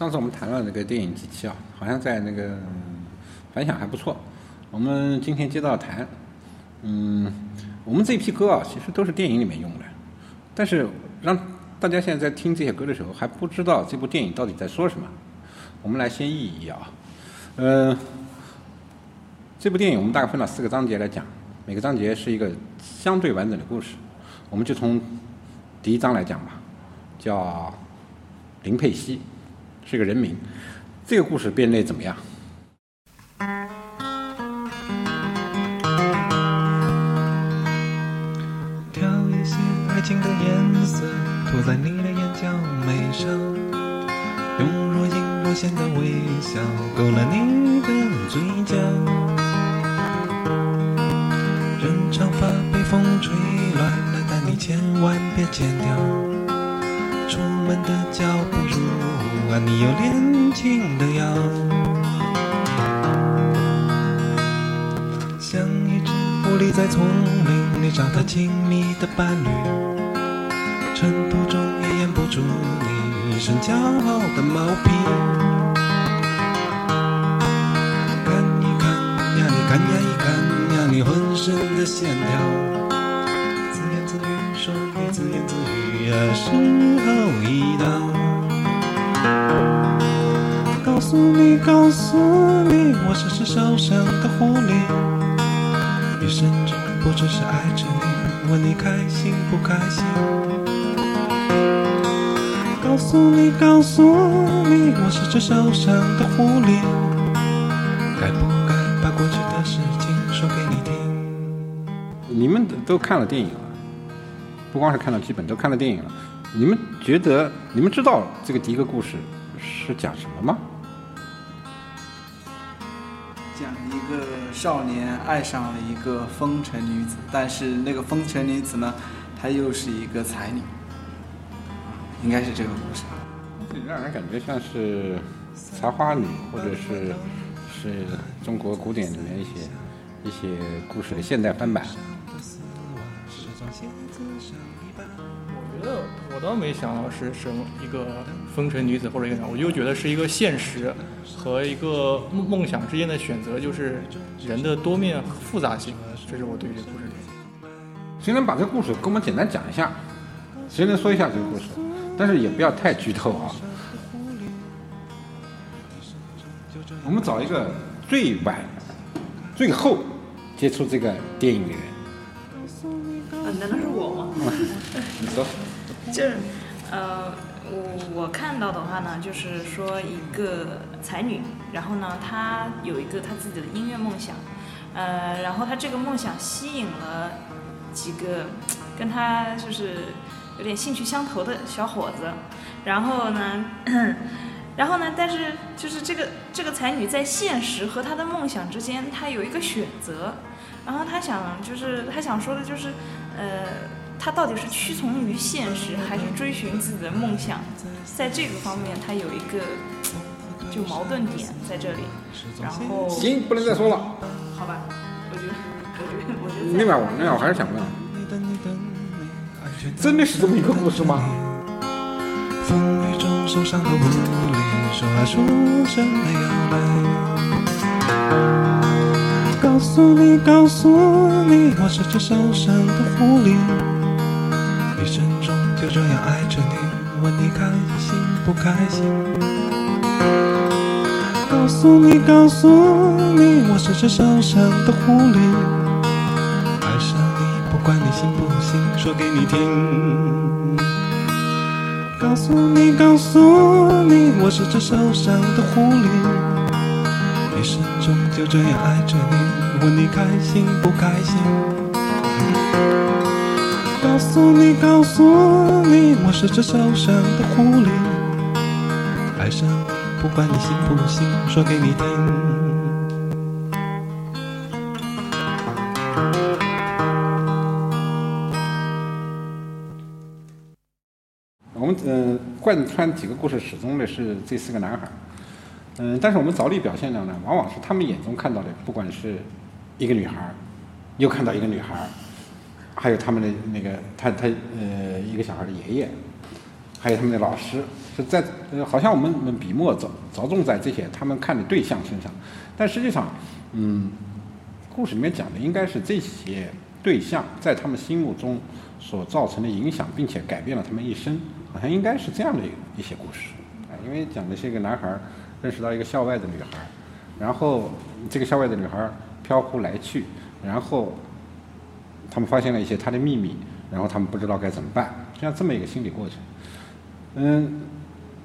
上次我们谈了那个电影几期啊，好像在那个反响还不错。我们今天接着谈，嗯，我们这批歌啊，其实都是电影里面用的，但是让大家现在在听这些歌的时候还不知道这部电影到底在说什么。我们来先议一议啊，呃，这部电影我们大概分了四个章节来讲，每个章节是一个相对完整的故事。我们就从第一章来讲吧，叫林佩西，是个人名。这个故事编得怎么样？挑一些爱情的颜色，涂在你的眼角眉上，用若隐若现的微笑勾勒你的嘴角。任长发被风吹乱了，但你千万别剪掉。出门的脚步啊，你有年轻的腰。像一只狐狸在丛林里找到亲密的伴侣，尘土中也掩不住你一身骄傲的毛皮。看一看呀，你看呀一看呀，你浑身的线条，自言自语说你自言自语呀，时候诉你，告诉你，我是只受伤的狐狸。一生中不只是爱着你，问你开心不开心。告诉你，告诉你，我是只受伤的狐狸。该不该把过去的事情说给你听？你们都看了电影了，不光是看了剧本，都看了电影了。你们觉得，你们知道这个第一个故事是讲什么吗？讲一个少年爱上了一个风尘女子，但是那个风尘女子呢，她又是一个才女，应该是这个故事。这让人感觉像是茶花女，或者是是中国古典里面一些一些故事的现代翻版。我觉得我倒没想到是什么一个风尘女子或者一个啥，我就觉得是一个现实和一个梦梦想之间的选择，就是人的多面复杂性，这是我对这个故事的理解。谁能把这个故事给我们简单讲一下？谁能说一下这个故事？但是也不要太剧透啊。我们找一个最晚、最后接触这个电影的人。啊，难道是我吗？你说，就是，呃，我我看到的话呢，就是说一个才女，然后呢，她有一个她自己的音乐梦想，呃，然后她这个梦想吸引了几个跟她就是有点兴趣相投的小伙子，然后呢，然后呢，但是就是这个这个才女在现实和她的梦想之间，她有一个选择，然后她想就是她想说的就是，呃。他到底是屈从于现实，还是追寻自己的梦想？在这个方面，他有一个就矛盾点在这里。然后，行，不能再说了。好吧，我觉得，我觉得，我觉得。另外，我另外我还是想问，真的是这么一个故事吗？风雨中受伤的狐狸，说啊说什么要来？告诉你，告诉你，我是只受伤的狐狸。就这样爱着你，问你开心不开心？告诉你，告诉你，我是只受伤的狐狸。爱上你，不管你信不信，说给你听。告诉你，告诉你，我是只受伤的狐狸。一生中就这样爱着你，问你开心不开心？告诉你，告诉你，我是只受伤的狐狸。爱上你，不管你信不信，说给你听。我们嗯、贯穿几个故事始终的是这四个男孩，嗯、但是我们着力表现的呢，往往是他们眼中看到的，不管是一个女孩，又看到一个女孩，还有他们的那个他他呃一个小孩的爷爷，还有他们的老师，是在呃，好像我们笔墨着着重在这些他们看的对象身上，但实际上，嗯，故事里面讲的应该是这些对象在他们心目中所造成的影响，并且改变了他们一生，好像应该是这样的一些故事。啊，因为讲的是一个男孩认识到一个校外的女孩，然后这个校外的女孩飘忽来去，然后他们发现了一些他的秘密，然后他们不知道该怎么办，像这么一个心理过程。嗯，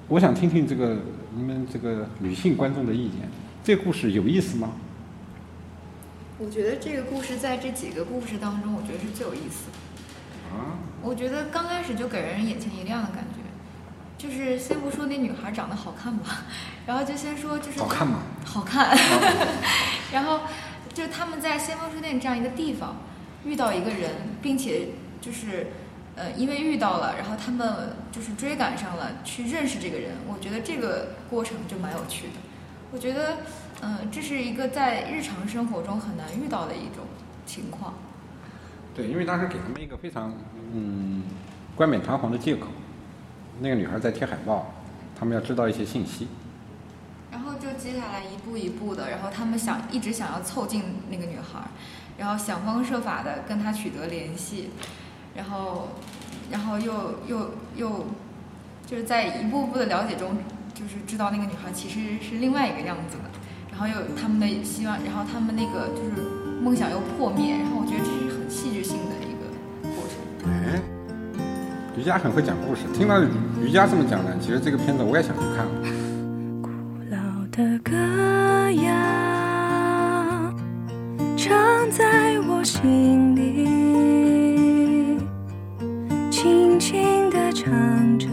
我想听听这个你们这个女性观众的意见，这个故事有意思吗？我觉得这个故事在这几个故事当中，我觉得是最有意思的。啊，我觉得刚开始就给人眼前一亮的感觉，就是先不说那女孩长得好看吧，然后就先说就是好看吗？好看，然后就他们在先锋书店这样一个地方遇到一个人，并且就是呃因为遇到了，然后他们就是追赶上了，去认识这个人。我觉得这个过程就蛮有趣的。我觉得嗯、这是一个在日常生活中很难遇到的一种情况。对，因为当时给他们一个非常嗯冠冕堂皇的借口，那个女孩在贴海报，他们要知道一些信息。就接下来一步一步的，然后他们想一直想要凑近那个女孩，然后想方设法的跟她取得联系，然后，然后又又又就是在一步步的了解中，就是知道那个女孩其实是另外一个样子的，然后又他们的希望，然后他们那个就是梦想又破灭，然后我觉得这是很戏剧性的一个过程。哎，于佳很会讲故事，听到于佳这么讲呢，其实这个片子我也想去看了。的歌谣，唱在我心里，轻轻地唱着，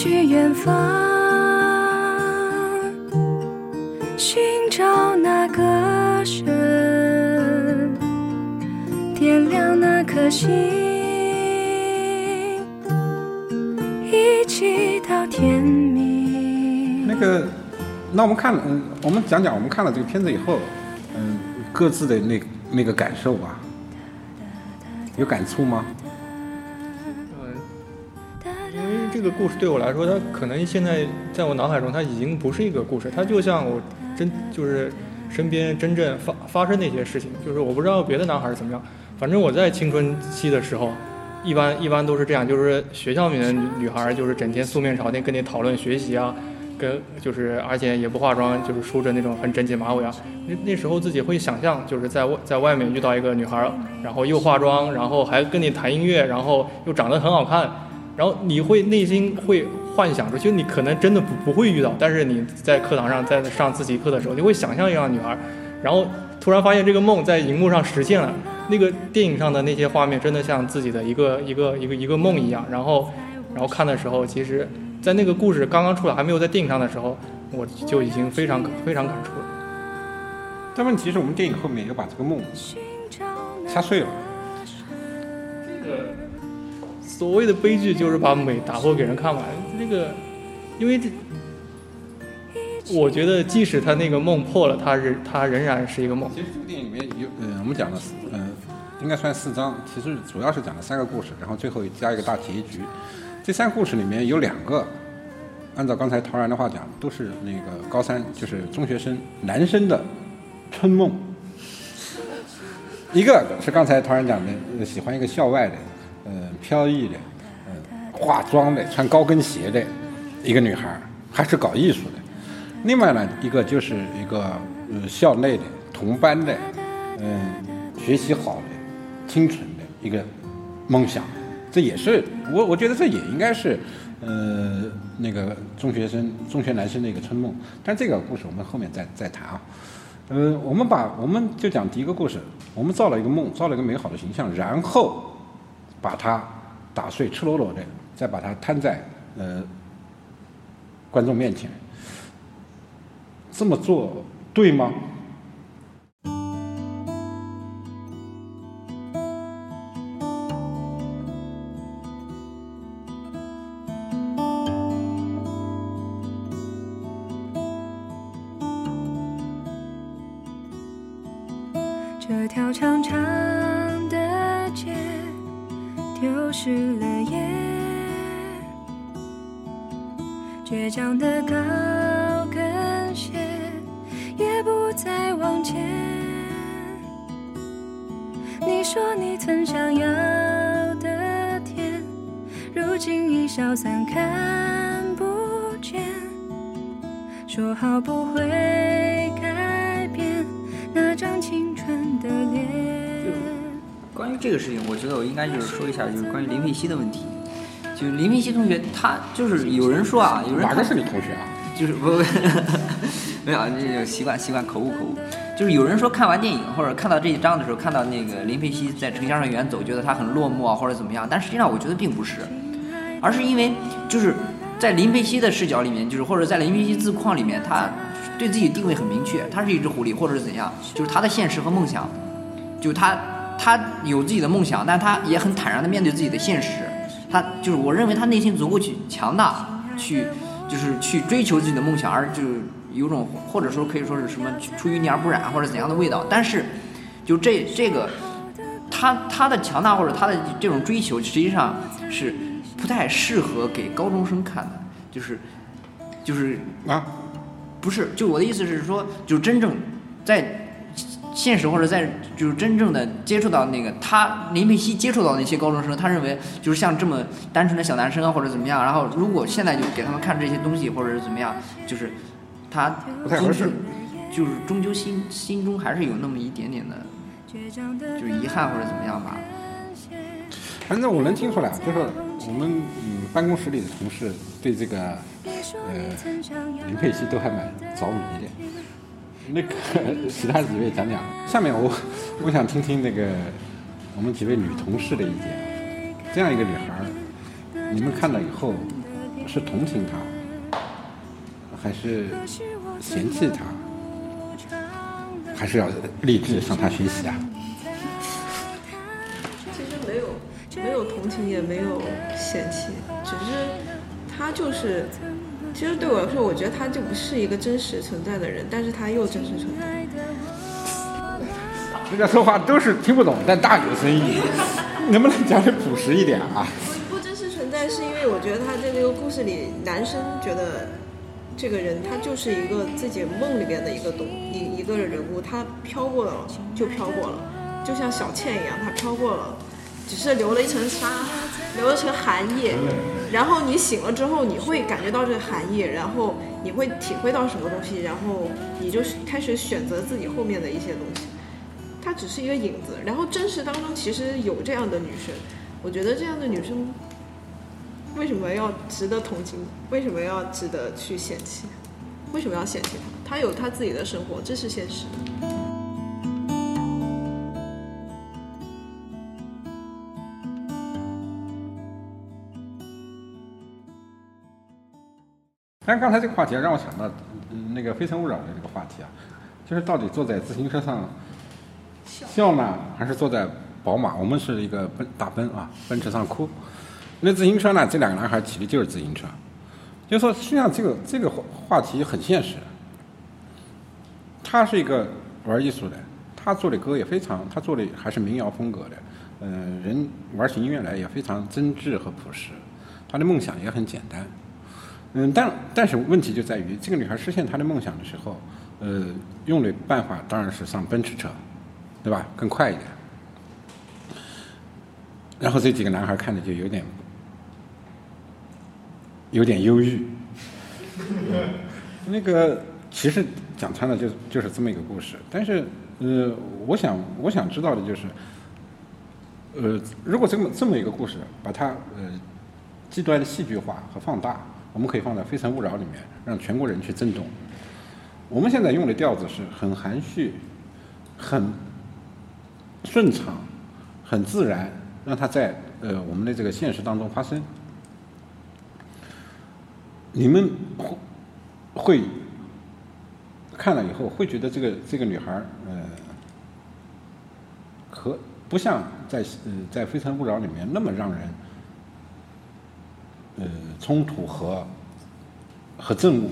去远方，寻找那歌声，点亮那颗心，一起到天明。那个，那我们看，嗯，我们讲讲我们看了这个片子以后，嗯，各自的那那个感受吧，有感触吗？这个故事对我来说，它可能现在在我脑海中，它已经不是一个故事，它就像我真就是身边真正发发生的一些事情。就是我不知道别的男孩是怎么样，反正我在青春期的时候，一般一般都是这样，就是学校里面的女女孩就是整天素面朝天跟你讨论学习啊，跟就是而且也不化妆，就是梳着那种很整齐马尾啊。那那时候自己会想象，就是在外在外面遇到一个女孩，然后又化妆，然后还跟你谈音乐，然后又长得很好看。然后你会内心会幻想着，就你可能真的不不会遇到，但是你在课堂上在上自习课的时候，你会想象一样女孩，然后突然发现这个梦在荧幕上实现了，那个电影上的那些画面真的像自己的一个 一个一个一个梦一样，然后然后看的时候，其实，在那个故事刚刚出来还没有在电影上的时候，我就已经非常非常感触了。但问题是我们电影后面又把这个梦掐碎了。所谓的悲剧就是把美打破给人看嘛。这个，因为这，我觉得即使他那个梦破了，他仍他仍然是一个梦。其实这个电影里面有，嗯、我们讲了，嗯、应该算四章，其实主要是讲了三个故事，然后最后加一个大结局。这三个故事里面有两个，按照刚才陶然的话讲，都是那个高三，就是中学生男生的春梦。一个是刚才陶然讲的，喜欢一个校外的，呃，飘逸的，呃，化妆的，穿高跟鞋的一个女孩儿，还是搞艺术的。另外呢，一个就是一个呃校内的同班的，嗯、学习好的、清纯的一个梦想，这也是我我觉得这也应该是呃那个中学生、中学男生的一个春梦。但这个故事我们后面再再谈啊。呃，我们把我们就讲第一个故事，我们造了一个梦，造了一个美好的形象，然后把它打碎，赤裸裸的，再把它摊在呃观众面前。这么做对吗？这条长长丢失了夜，倔强的高跟鞋也不再往前。你说你曾想要的天，如今已消散看不见。说好不会改变那张青春的脸。关于这个事情，我觉得我应该就是说一下，就是关于林佩西的问题。就是林佩西同学，他就是有人说啊，有人哪个是你同学啊？就是不不，没有，这就习惯习惯口误口误。就是有人说看完电影或者看到这一章的时候，看到那个林佩西在城墙上远走，觉得他很落寞啊或者怎么样，但实际上我觉得并不是，而是因为就是在林佩西的视角里面，就是或者在林佩西自况里面，他对自己定位很明确，他是一只狐狸或者是怎样，就是他的现实和梦想，就他他有自己的梦想，但他也很坦然的面对自己的现实，他就是我认为他内心足够去强大，去就是去追求自己的梦想，而就有种或者说可以说是什么出淤泥而不染或者怎样的味道，但是就这这个他他的强大或者他的这种追求，实际上是不太适合给高中生看的，就是就是啊，不是，就我的意思是说，就真正在现实或者在就是真正的接触到那个他林佩西接触到那些高中生，他认为就是像这么单纯的小男生啊或者怎么样，然后如果现在就给他们看这些东西或者是怎么样，就是他不太合适就是终究心心中还是有那么一点点的，就是遗憾或者怎么样吧。反正我能听出来，就是我们嗯办公室里的同事对这个呃林佩西都还蛮着迷的。那个其他几位讲讲，下面我我想听听那个我们几位女同事的意见。这样一个女孩儿，你们看到以后是同情她，还是嫌弃她，还是要励志向她学习啊？其实没有没有同情，也没有嫌弃，只是她就是，其实对我来说，我觉得他就不是一个真实存在的人，但是他又真实存在。人家说话都是听不懂，但大有深意。能不能讲的朴实一点啊？不不真实存在，是因为我觉得他在这个故事里，男生觉得这个人他就是一个自己梦里边的一个东一一个人物，他飘过了就飘过了，就像小倩一样，他飘过了，只是留了一层纱，留了一层寒意。然后你醒了之后，你会感觉到这个寒意，然后你会体会到什么东西，然后你就开始选择自己后面的一些东西。它只是一个影子，然后真实当中其实有这样的女生，我觉得这样的女生为什么要值得同情？为什么要值得去嫌弃？为什么要嫌弃她？她有她自己的生活，这是现实。但是刚才这个话题啊让我想到，嗯，那个《非诚勿扰》的这个话题啊，就是到底坐在自行车上笑呢，还是坐在宝马？我们是一个奔大奔啊，奔驰上哭。那自行车呢？这两个男孩骑的就是自行车，就说实际上这个这个话话题很现实。他是一个玩艺术的，他做的歌也非常，他做的还是民谣风格的，嗯、人玩起音乐来也非常真挚和朴实，他的梦想也很简单。嗯，但但是问题就在于，这个女孩实现她的梦想的时候，呃，用的办法当然是上奔驰车，对吧？更快一点。然后这几个男孩看着就有点有点忧郁。那个其实讲穿了就就是这么一个故事，但是呃，我想我想知道的就是，呃，如果这么这么一个故事，把它呃极端的戏剧化和放大，我们可以放在《非诚勿扰》里面，让全国人去震动。我们现在用的调子是很含蓄、很顺畅、很自然，让它在呃我们的这个现实当中发生。你们会会看了以后会觉得这个这个女孩儿，呃，和不像在呃在《非诚勿扰》里面那么让人呃冲突和和憎恶。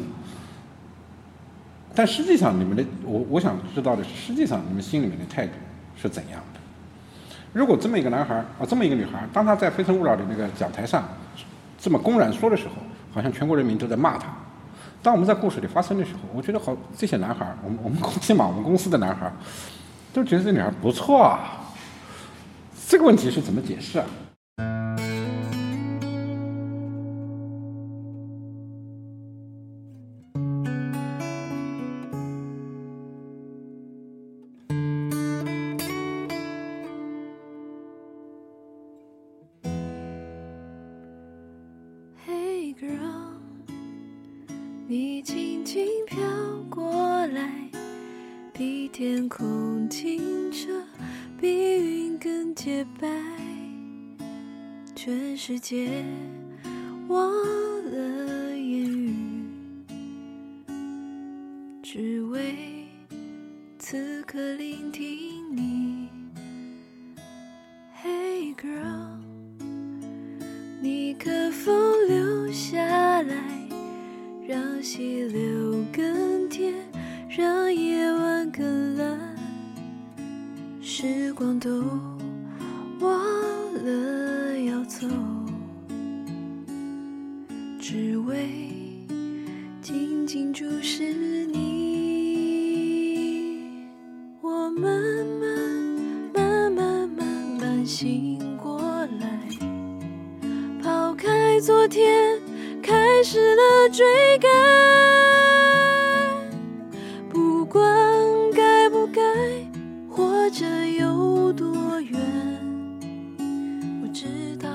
但实际上，你们的我我想知道的是，实际上你们心里面的态度是怎样的？如果这么一个男孩儿啊，这么一个女孩儿，当他在《非诚勿扰》的那个讲台上这么公然说的时候，好像全国人民都在骂他。当我们在故事里发生的时候，我觉得好，这些男孩儿，我们我们 起码我们公司的男孩儿，都觉得这女孩儿不错啊。这个问题是怎么解释啊？天空清澈，比云更洁白。全世界忘了言语，只为此刻聆听你。Hey，girl。你可否留下来，让溪流更甜，让夜晚，时光都或者有多远，我知道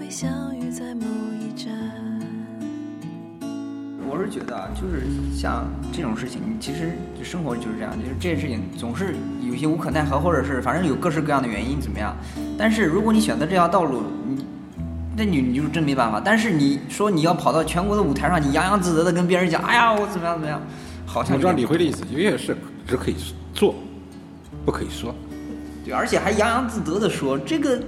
会相遇在某一站。我是觉得啊，就是像这种事情，其实就生活就是这样，就是这些事情总是有些无可奈何，或者是反正有各式各样的原因怎么样。但是如果你选择这条道路，你那你你就真没办法。但是你说你要跑到全国的舞台上，你洋洋自得的跟别人讲，哎呀我怎么样怎么样，好像我知道李辉的意思，有些事只可以做，不可以说。对，而且还洋洋自得的说，这个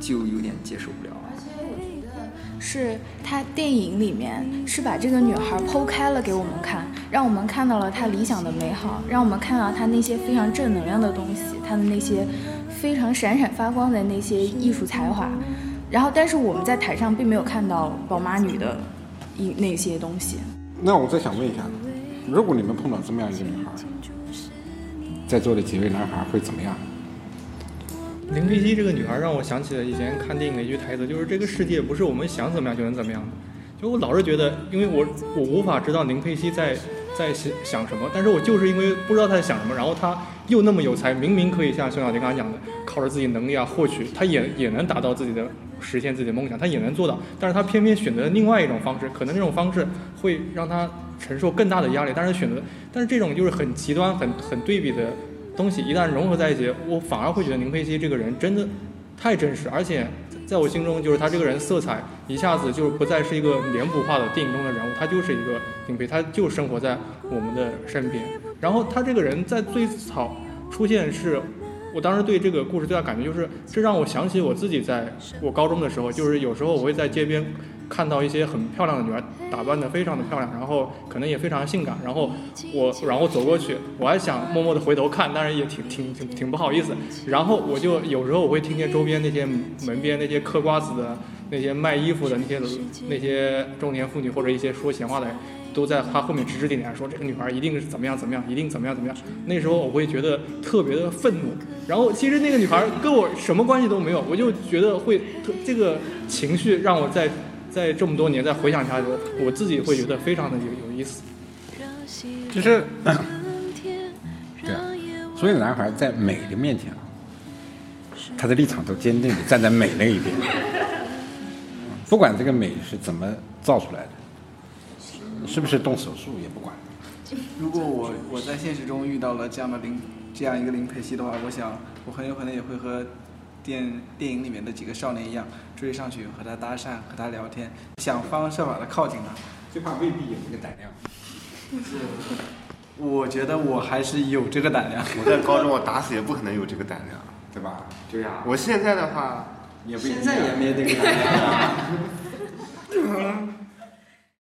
就有点接受不了。而且我觉得是他电影里面是把这个女孩剖开了给我们看，让我们看到了她理想的美好，让我们看到她那些非常正能量的东西，她的那些非常闪闪发光的那些艺术才华。然后，但是我们在台上并没有看到宝妈女的一那些东西。那我再想问一下，如果你们碰到这么样一个女孩，在座的几位男孩会怎么样？林佩熙这个女孩让我想起了以前看电影的一句台词，就是这个世界不是我们想怎么样就能怎么样的。就我老是觉得，因为我我无法知道林佩熙在在想想什么，但是我就是因为不知道她在想什么，然后她又那么有才，明明可以像熊小婷刚才讲的，靠着自己能力啊获取，她也也能达到自己的实现自己的梦想，她也能做到，但是她偏偏选择另外一种方式，可能这种方式会让她承受更大的压力，但是选择，但是这种就是很极端、很很对比的东西，一旦融合在一起，我反而会觉得宁佩熙这个人真的太真实，而且在我心中，就是他这个人色彩一下子就不再是一个脸谱化的电影中的人物，他就是一个宁佩，他就生活在我们的身边。然后他这个人在最早出现是，我当时对这个故事最大感觉就是，这让我想起我自己在我高中的时候，就是有时候我会在街边看到一些很漂亮的女孩，打扮得非常的漂亮，然后可能也非常性感，然后我然后走过去，我还想默默地回头看，但是也挺挺挺挺不好意思。然后我就有时候我会听见周边那些门边那些嗑瓜子的、那些卖衣服的那些那些中年妇女或者一些说闲话的人。都在他后面指指点点说这个女孩一定是怎么样怎么样，一定怎么样怎么样。那时候我会觉得特别的愤怒，然后其实那个女孩跟我什么关系都没有，我就觉得会特这个情绪让我在在这么多年再回想起来的时候，我自己会觉得非常的有有意思。其实，对啊，所有男孩在美的面前啊，他的立场都坚定的站在美那一边，不管这个美是怎么造出来的。是不是动手术也不管。如果我我在现实中遇到了这样的林这样一个林佩熙的话，我想我很有可能也会和电电影里面的几个少年一样，追上去和他搭讪，和他聊天，想方设法的靠近他。这怕未必有这个胆量。我觉得我还是有这个胆量。我在高中我打死也不可能有这个胆量，对吧？对呀、我现在的话，现在也没这个胆量啊。